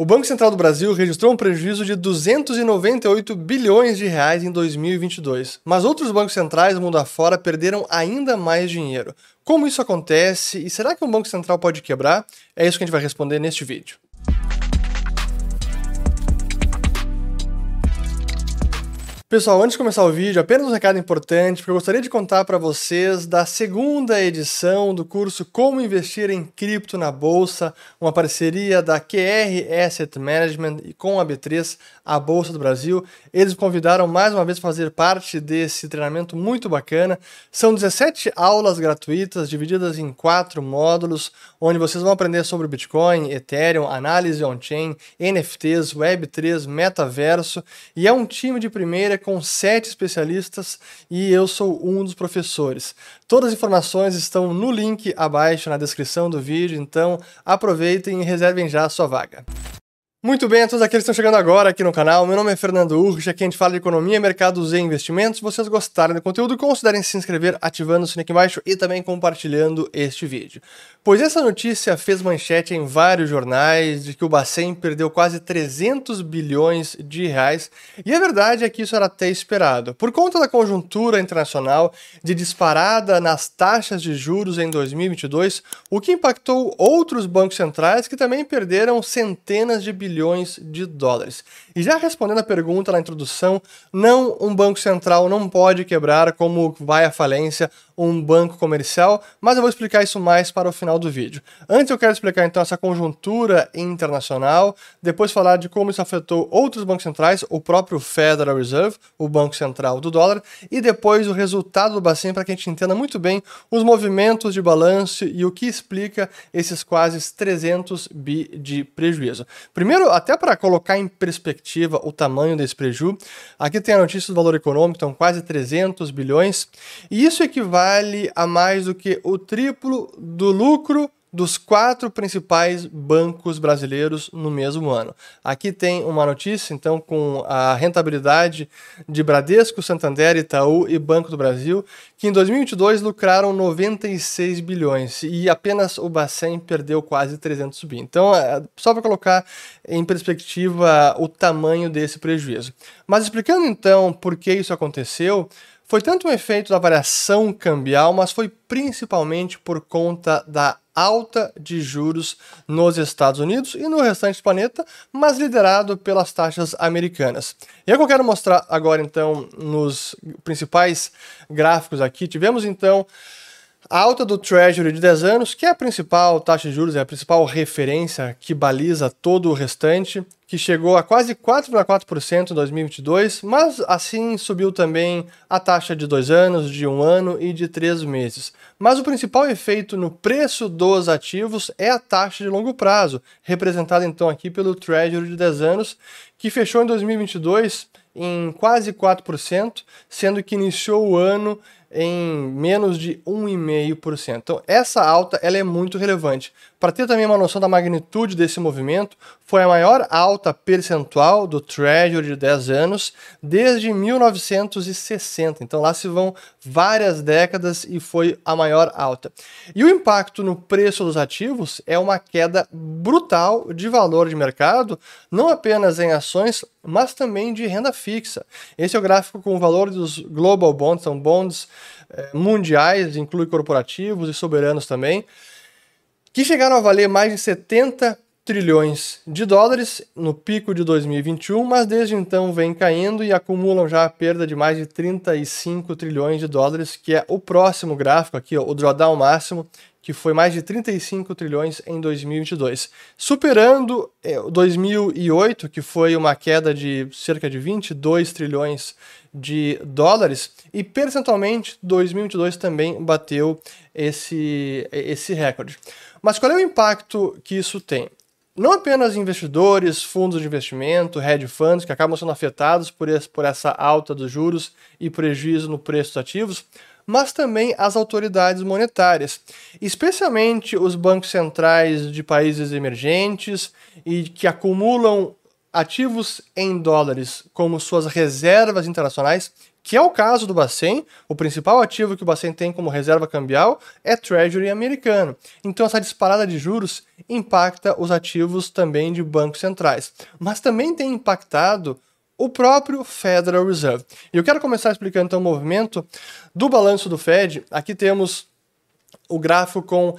O Banco Central do Brasil registrou um prejuízo de 298 bilhões de reais em 2022, mas outros bancos centrais mundo afora perderam ainda mais dinheiro. Como isso acontece e será que um banco central pode quebrar? É isso que a gente vai responder neste vídeo. Pessoal, antes de começar o vídeo, apenas um recado importante, porque eu gostaria de contar para vocês da segunda edição do curso Como Investir em Cripto na Bolsa, uma parceria da QR Asset Management e com a B3, a Bolsa do Brasil. Eles me convidaram mais uma vez para fazer parte desse treinamento muito bacana. São 17 aulas gratuitas, divididas em quatro módulos, onde vocês vão aprender sobre Bitcoin, Ethereum, análise on-chain, NFTs, Web3, metaverso, e é um time de primeira com sete especialistas e eu sou um dos professores. Todas as informações estão no link abaixo na descrição do vídeo, então aproveitem e reservem já a sua vaga. Muito bem, a todos aqueles que estão chegando agora aqui no canal, meu nome é Fernando Urch, aqui a gente fala de economia, mercados e investimentos. Se vocês gostarem do conteúdo, considerem se inscrever ativando o sininho aqui embaixo e também compartilhando este vídeo. Pois essa notícia fez manchete em vários jornais de que o Bacen perdeu quase 300 bilhões de reais, e a verdade é que isso era até esperado. Por conta da conjuntura internacional de disparada nas taxas de juros em 2022, o que impactou outros bancos centrais que também perderam centenas de bilhões bilhões de dólares. E já respondendo a pergunta na introdução, não um banco central não pode quebrar como vai à falência um banco comercial, mas eu vou explicar isso mais para o final do vídeo. Antes eu quero explicar então essa conjuntura internacional, depois falar de como isso afetou outros bancos centrais, o próprio Federal Reserve, o banco central do dólar, e depois o resultado do Bacen para que a gente entenda muito bem os movimentos de balanço e o que explica esses quase 300 bi de prejuízo. Primeiro, até para colocar em perspectiva o tamanho desse prejuízo, aqui tem a notícia do valor econômico, então quase 300 bilhões, e isso equivale a mais do que o triplo do lucro dos quatro principais bancos brasileiros no mesmo ano. Aqui tem uma notícia, então, com a rentabilidade de Bradesco, Santander, Itaú e Banco do Brasil, que em 2022 lucraram 96 bilhões e apenas o Bacen perdeu quase 300 bi. Então, é, só para colocar em perspectiva o tamanho desse prejuízo. Mas explicando então por que isso aconteceu, foi tanto um efeito da variação cambial, mas foi principalmente por conta da alta de juros nos Estados Unidos e no restante do planeta, mas liderado pelas taxas americanas. E é o que eu quero mostrar agora, então, nos principais gráficos aqui. Tivemos, então, a alta do Treasury de 10 anos, que é a principal taxa de juros, é a principal referência que baliza todo o restante, que chegou a quase 4,4% em 2022, mas assim subiu também a taxa de dois anos, de um ano e de três meses. Mas o principal efeito no preço dos ativos é a taxa de longo prazo, representada então aqui pelo Treasury de 10 anos, que fechou em 2022 em quase 4%, sendo que iniciou o ano em menos de 1,5%. Então, essa alta ela é muito relevante. Para ter também uma noção da magnitude desse movimento, foi a maior alta percentual do Treasury de 10 anos desde 1960. Então, lá se vão várias décadas e foi a maior alta. E o impacto no preço dos ativos é uma queda brutal de valor de mercado, não apenas em ações, mas também de renda fixa. Esse é o gráfico com o valor dos global bonds, são bonds eh, mundiais, inclui corporativos e soberanos também, que chegaram a valer mais de 70 trilhões de dólares no pico de 2021, mas desde então vem caindo e acumulam já a perda de mais de 35 trilhões de dólares, que é o próximo gráfico aqui, ó, o drawdown máximo, que foi mais de 35 trilhões em 2022, superando é, 2008, que foi uma queda de cerca de 22 trilhões de dólares, e percentualmente 2022 também bateu esse, esse recorde. Mas qual é o impacto que isso tem? Não apenas investidores, fundos de investimento, hedge funds, que acabam sendo afetados por, esse, por essa alta dos juros e prejuízo no preço dos ativos, mas também as autoridades monetárias, especialmente os bancos centrais de países emergentes e que acumulam ativos em dólares como suas reservas internacionais, que é o caso do Bacen. O principal ativo que o Bacen tem como reserva cambial é Treasury americano. Então essa disparada de juros impacta os ativos também de bancos centrais, mas também tem impactado o próprio Federal Reserve. E eu quero começar explicando então o movimento do balanço do Fed. Aqui temos o gráfico com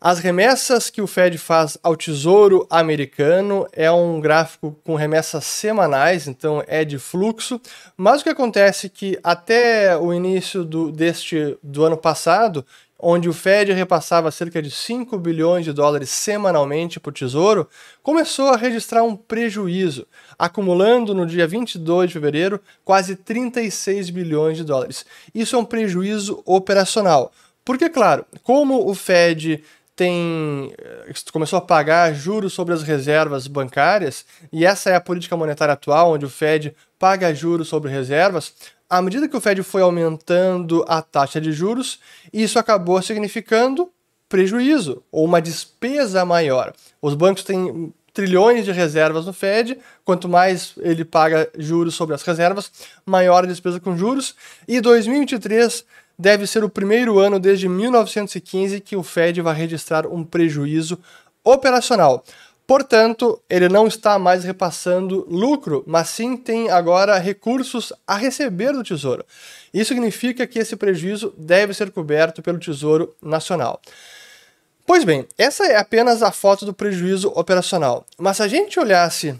as remessas que o Fed faz ao Tesouro Americano é um gráfico com remessas semanais, então é de fluxo. Mas o que acontece é que até o início do, deste, do ano passado, onde o Fed repassava cerca de 5 bilhões de dólares semanalmente para o Tesouro, começou a registrar um prejuízo, acumulando no dia 22 de fevereiro quase 36 bilhões de dólares. Isso é um prejuízo operacional. Porque, claro, como o Fed tem eh, começou a pagar juros sobre as reservas bancárias, e essa é a política monetária atual, onde o Fed paga juros sobre reservas. À medida que o Fed foi aumentando a taxa de juros, isso acabou significando prejuízo ou uma despesa maior. Os bancos têm trilhões de reservas no Fed, quanto mais ele paga juros sobre as reservas, maior a despesa com juros. E 2023 deve ser o primeiro ano desde 1915 que o Fed vai registrar um prejuízo operacional. Portanto, ele não está mais repassando lucro, mas sim tem agora recursos a receber do Tesouro. Isso significa que esse prejuízo deve ser coberto pelo Tesouro Nacional. Pois bem, essa é apenas a foto do prejuízo operacional. Mas se a gente olhasse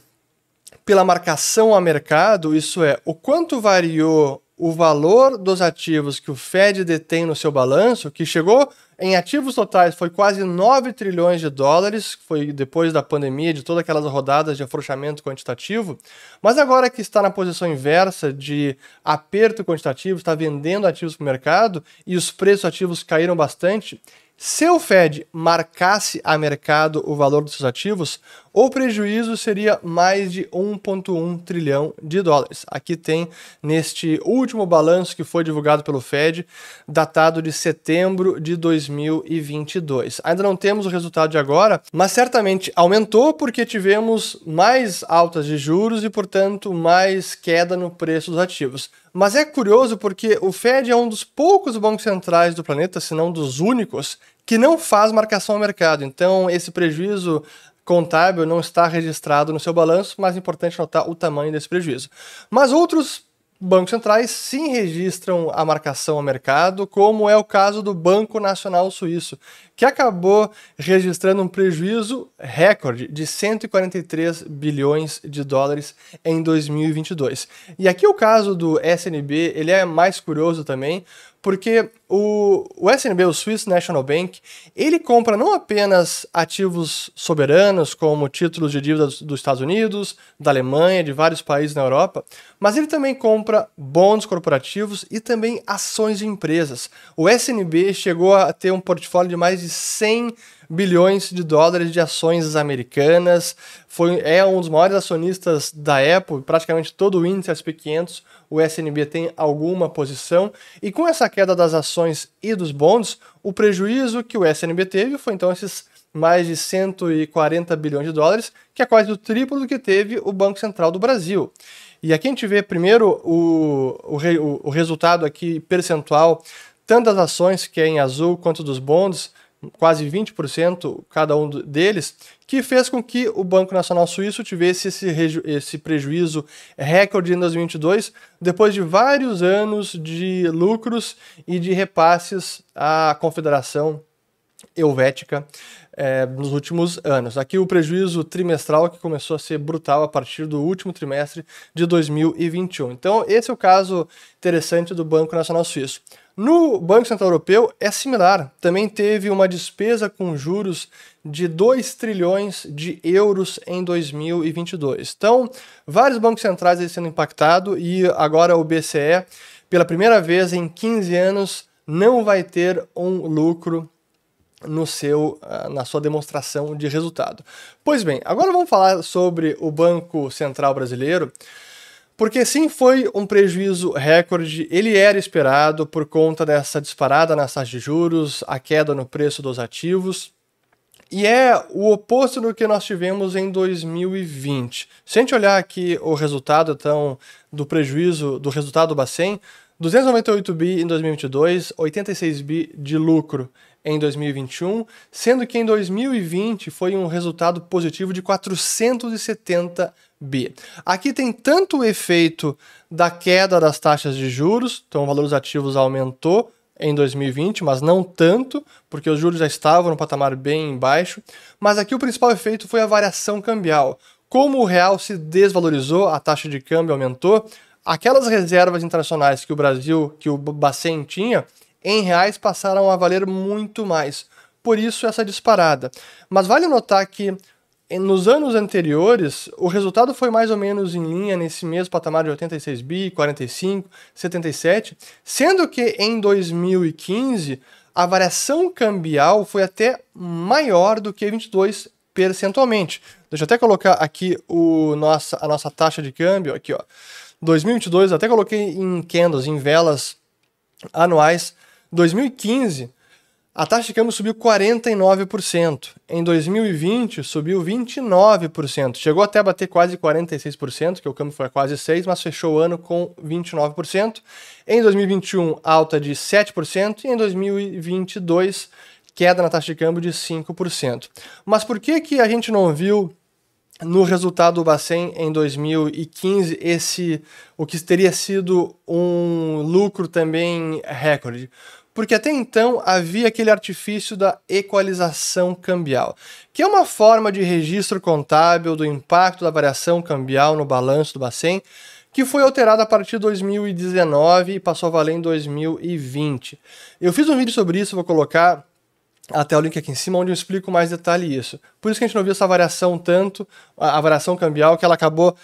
pela marcação a mercado, isso é, o quanto variou o valor dos ativos que o Fed detém no seu balanço, que chegou em ativos totais foi quase 9 trilhões de dólares, foi depois da pandemia, de todas aquelas rodadas de afrouxamento quantitativo, mas agora que está na posição inversa de aperto quantitativo, está vendendo ativos para o mercado e os preços ativos caíram bastante, se o Fed marcasse a mercado o valor dos seus ativos, o prejuízo seria mais de 1,1 trilhão de dólares. Aqui tem neste último balanço que foi divulgado pelo Fed, datado de setembro de 2022. Ainda não temos o resultado de agora, mas certamente aumentou porque tivemos mais altas de juros e, portanto, mais queda no preço dos ativos. Mas é curioso porque o Fed é um dos poucos bancos centrais do planeta, se não dos únicos, que não faz marcação ao mercado. Então, esse prejuízo contábil não está registrado no seu balanço, mas é importante notar o tamanho desse prejuízo. Mas outros bancos centrais sim registram a marcação ao mercado, como é o caso do Banco Nacional Suíço, que acabou registrando um prejuízo recorde de 143 bilhões de dólares em 2022. E aqui o caso do SNB, ele é mais curioso também, porque o, o SNB, o Swiss National Bank, ele compra não apenas ativos soberanos, como títulos de dívida dos Estados Unidos, da Alemanha, de vários países na Europa, mas ele também compra bons corporativos e também ações de empresas. O SNB chegou a ter um portfólio de mais de 100 bilhões de dólares de ações americanas, foi, é um dos maiores acionistas da Apple, praticamente todo o índice SP500, o SNB tem alguma posição, e com essa queda das ações e dos bons, o prejuízo que o SNB teve foi então esses mais de 140 bilhões de dólares, que é quase o triplo do que teve o Banco Central do Brasil. E aqui a gente vê primeiro o, o, o resultado aqui percentual, tanto das ações, que é em azul, quanto dos bons, quase 20% cada um deles, que fez com que o Banco Nacional Suíço tivesse esse, esse prejuízo recorde em 2022, depois de vários anos de lucros e de repasses à Confederação Helvética é, nos últimos anos. Aqui o prejuízo trimestral que começou a ser brutal a partir do último trimestre de 2021. Então, esse é o caso interessante do Banco Nacional Suíço. No Banco Central Europeu é similar, também teve uma despesa com juros de 2 trilhões de euros em 2022. Então, vários bancos centrais sendo impactados e agora o BCE, pela primeira vez em 15 anos, não vai ter um lucro no seu, ah, na sua demonstração de resultado. Pois bem, agora vamos falar sobre o Banco Central Brasileiro. Porque sim, foi um prejuízo recorde, ele era esperado por conta dessa disparada nas taxas de juros, a queda no preço dos ativos. e é o oposto do que nós tivemos em 2020. Se a gente olhar aqui o resultado então, do prejuízo do resultado do Bacen, 298 bi em 2022, 86 bi de lucro em 2021, sendo que em 2020 foi um resultado positivo de 470 bi. Aqui tem tanto o efeito da queda das taxas de juros, então o valor dos ativos aumentou em 2020, mas não tanto, porque os juros já estavam no patamar bem baixo, mas aqui o principal efeito foi a variação cambial. Como o real se desvalorizou, a taxa de câmbio aumentou, aquelas reservas internacionais que o Brasil, que o Bacen tinha, em reais passaram a valer muito mais. Por isso essa disparada. Mas vale notar que nos anos anteriores, o resultado foi mais ou menos em linha nesse mesmo patamar de 86 bi, 45, 77, sendo que em 2015 a variação cambial foi até maior do que 22 percentualmente. Deixa eu até colocar aqui o nossa, a nossa taxa de câmbio, aqui ó. 2022, até coloquei em candles, em velas anuais. 2015, a taxa de câmbio subiu 49%. Em 2020, subiu 29%. Chegou até a bater quase 46%, que o câmbio foi quase 6%, mas fechou o ano com 29%. Em 2021, alta de 7%. E em 2022, queda na taxa de câmbio de 5%. Mas por que, que a gente não viu no resultado do Bacen em 2015 esse o que teria sido um lucro também recorde? Porque até então havia aquele artifício da equalização cambial, que é uma forma de registro contábil do impacto da variação cambial no balanço do Bacen, que foi alterada a partir de 2019 e passou a valer em 2020. Eu fiz um vídeo sobre isso, vou colocar até o link aqui em cima, onde eu explico mais detalhe isso. Por isso que a gente não viu essa variação tanto, a variação cambial, que ela acabou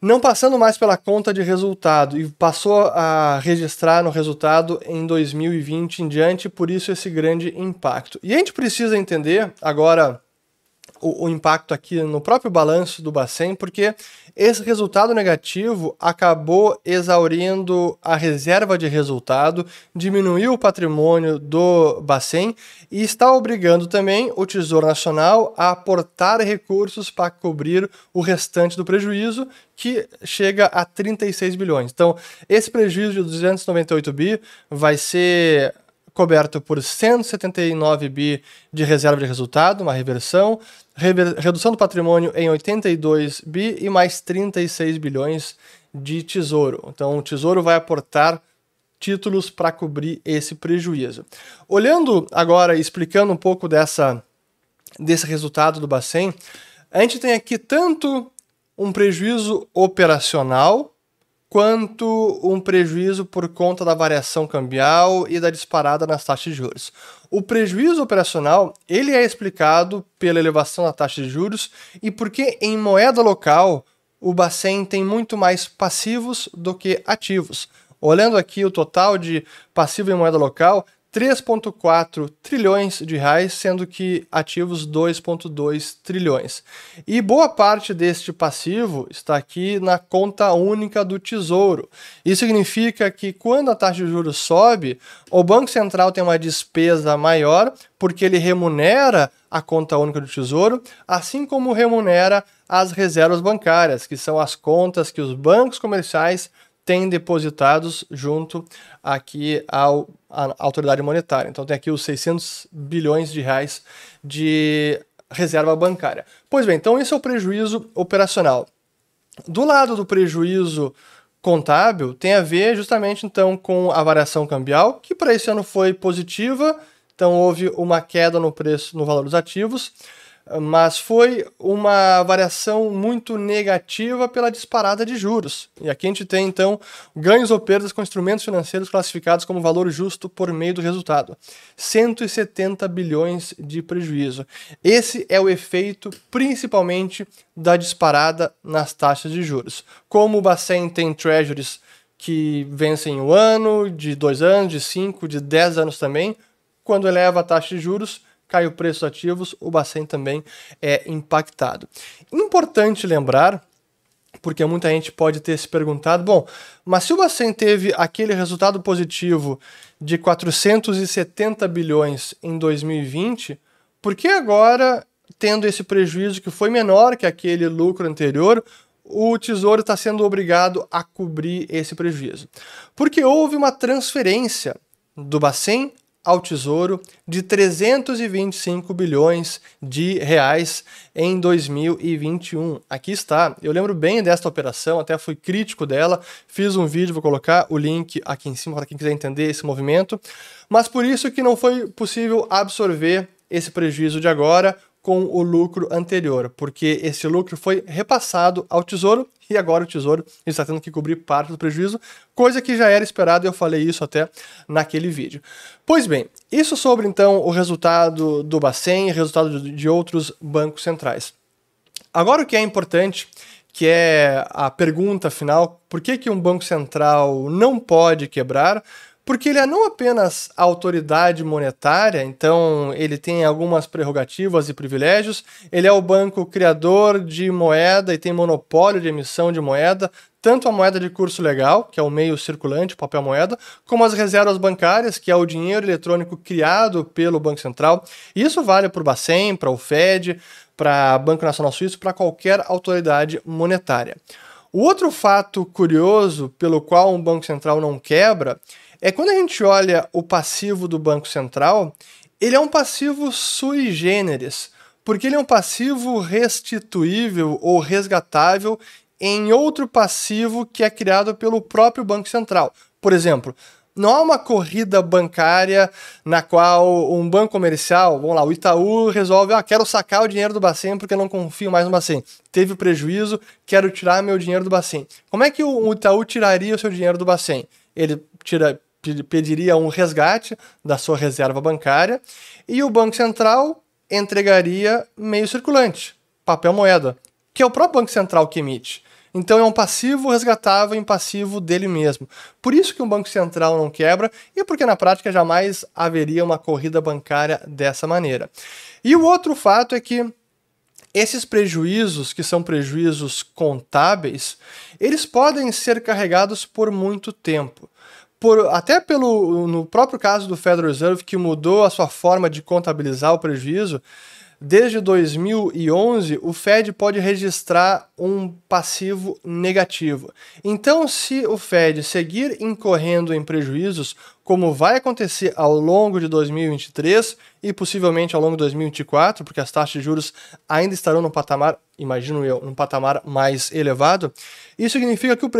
não passando mais pela conta de resultado e passou a registrar no resultado em 2020 em diante, por isso esse grande impacto. E a gente precisa entender agora o, o impacto aqui no próprio balanço do Bacen, porque esse resultado negativo acabou exaurindo a reserva de resultado, diminuiu o patrimônio do Bacen e está obrigando também o Tesouro Nacional a aportar recursos para cobrir o restante do prejuízo, que chega a 36 bilhões. Então, esse prejuízo de 298 bi vai ser coberto por 179 bi de reserva de resultado, uma reversão, redução do patrimônio em 82 bi e mais 36 bilhões de tesouro. Então o tesouro vai aportar títulos para cobrir esse prejuízo. Olhando agora, explicando um pouco dessa desse resultado do Bacen, a gente tem aqui tanto um prejuízo operacional quanto um prejuízo por conta da variação cambial e da disparada nas taxas de juros. O prejuízo operacional ele é explicado pela elevação da taxa de juros e porque em moeda local o Bacen tem muito mais passivos do que ativos. Olhando aqui o total de passivo em moeda local, 3,4 trilhões de reais, sendo que ativos 2,2 trilhões. E boa parte deste passivo está aqui na conta única do Tesouro. Isso significa que quando a taxa de juros sobe, o Banco Central tem uma despesa maior, porque ele remunera a conta única do Tesouro, assim como remunera as reservas bancárias, que são as contas que os bancos comerciais têm depositados junto aqui ao, à autoridade monetária. Então tem aqui os 600 bilhões de reais de reserva bancária. Pois bem, então esse é o prejuízo operacional. Do lado do prejuízo contábil tem a ver justamente então com a variação cambial, que para esse ano foi positiva, então houve uma queda no preço no valor dos ativos mas foi uma variação muito negativa pela disparada de juros. E aqui a gente tem então ganhos ou perdas com instrumentos financeiros classificados como valor justo por meio do resultado. 170 bilhões de prejuízo. Esse é o efeito principalmente da disparada nas taxas de juros. Como o Bacen tem treasuries que vencem um ano, de dois anos, de cinco, de dez anos também, quando eleva a taxa de juros, cai o preço dos ativos, o Bacen também é impactado. Importante lembrar, porque muita gente pode ter se perguntado, bom, mas se o Bacen teve aquele resultado positivo de 470 bilhões em 2020, Por que agora, tendo esse prejuízo que foi menor que aquele lucro anterior, o Tesouro está sendo obrigado a cobrir esse prejuízo? Porque houve uma transferência do Bacen ao Tesouro de 325 bilhões de reais em 2021. Aqui está. Eu lembro bem desta operação, até fui crítico dela, fiz um vídeo, vou colocar o link aqui em cima para quem quiser entender esse movimento. Mas por isso que não foi possível absorver esse prejuízo de agora com o lucro anterior, porque esse lucro foi repassado ao Tesouro e agora o Tesouro está tendo que cobrir parte do prejuízo, coisa que já era esperado e eu falei isso até naquele vídeo. Pois bem, isso sobre então o resultado do Bacen e resultado de outros bancos centrais. Agora o que é importante, que é a pergunta final, por que, que um banco central não pode quebrar? Porque ele é não apenas autoridade monetária, então ele tem algumas prerrogativas e privilégios, ele é o banco criador de moeda e tem monopólio de emissão de moeda, tanto a moeda de curso legal, que é o meio circulante, papel moeda, como as reservas bancárias, que é o dinheiro eletrônico criado pelo Banco Central. E isso vale para o Bacen, para o Fed, para o Banco Nacional Suíço, para qualquer autoridade monetária. O outro fato curioso pelo qual um banco central não quebra é quando a gente olha o passivo do Banco Central, ele é um passivo sui generis, porque ele é um passivo restituível ou resgatável em outro passivo que é criado pelo próprio Banco Central. Por exemplo, não há uma corrida bancária na qual um banco comercial, vamos lá, o Itaú resolve, ah, quero sacar o dinheiro do Bacen porque não confio mais no Bacen. Teve prejuízo, quero tirar meu dinheiro do Bacen. Como é que o Itaú tiraria o seu dinheiro do Bacen? Ele tira, pediria um resgate da sua reserva bancária e o Banco Central entregaria meio circulante, papel moeda, que é o próprio Banco Central que emite. Então é um passivo resgatável em passivo dele mesmo. Por isso que um banco central não quebra e porque na prática jamais haveria uma corrida bancária dessa maneira. E o outro fato é que esses prejuízos, que são prejuízos contábeis, eles podem ser carregados por muito tempo por, até pelo no próprio caso do Federal Reserve, que mudou a sua forma de contabilizar o prejuízo, desde 2011 o Fed pode registrar um passivo negativo. Então, se o Fed seguir incorrendo em prejuízos, como vai acontecer ao longo de 2023 e possivelmente ao longo de 2024, porque as taxas de juros ainda estarão no patamar, imagino eu, num patamar mais elevado, isso significa que o,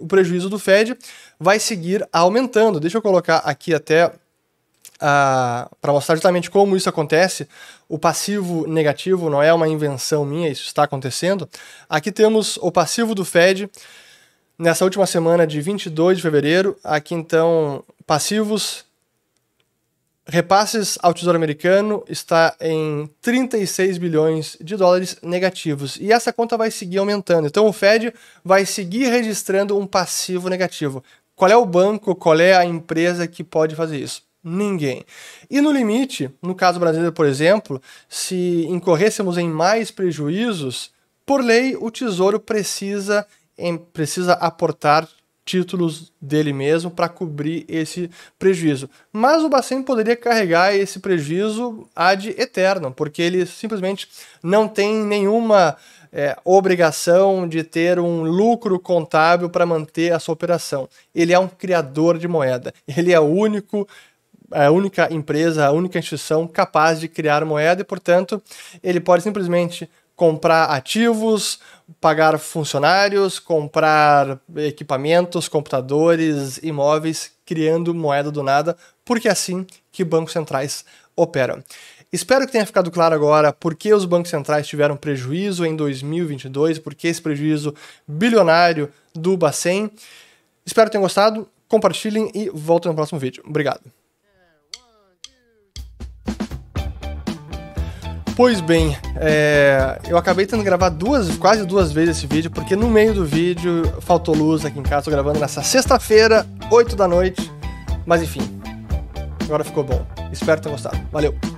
o prejuízo do Fed vai seguir aumentando. Deixa eu colocar aqui até para mostrar justamente como isso acontece. O passivo negativo não é uma invenção minha, isso está acontecendo. Aqui temos o passivo do Fed nessa última semana de 22 de fevereiro. Aqui então, passivos repasses ao Tesouro Americano está em 36 bilhões de dólares negativos. E essa conta vai seguir aumentando. Então o Fed vai seguir registrando um passivo negativo. Qual é o banco, qual é a empresa que pode fazer isso? Ninguém. E no limite, no caso brasileiro, por exemplo, se incorrêssemos em mais prejuízos, por lei o Tesouro precisa, em, precisa aportar títulos dele mesmo para cobrir esse prejuízo. Mas o Bacen poderia carregar esse prejuízo ad eterno, porque ele simplesmente não tem nenhuma é, obrigação de ter um lucro contábil para manter a sua operação. Ele é um criador de moeda. Ele é o único a única empresa, a única instituição capaz de criar moeda e, portanto, ele pode simplesmente comprar ativos, pagar funcionários, comprar equipamentos, computadores, imóveis, criando moeda do nada, porque é assim que bancos centrais operam. Espero que tenha ficado claro agora por que os bancos centrais tiveram prejuízo em 2022, por que esse prejuízo bilionário do Bacen. Espero que tenham gostado, compartilhem e voltem no próximo vídeo. Obrigado. Pois bem, é, eu acabei tendo que gravar duas, quase duas vezes esse vídeo, porque no meio do vídeo faltou luz aqui em casa. Tô gravando nessa sexta-feira, 8 da noite. Mas enfim, agora ficou bom. Espero que gostado. Valeu!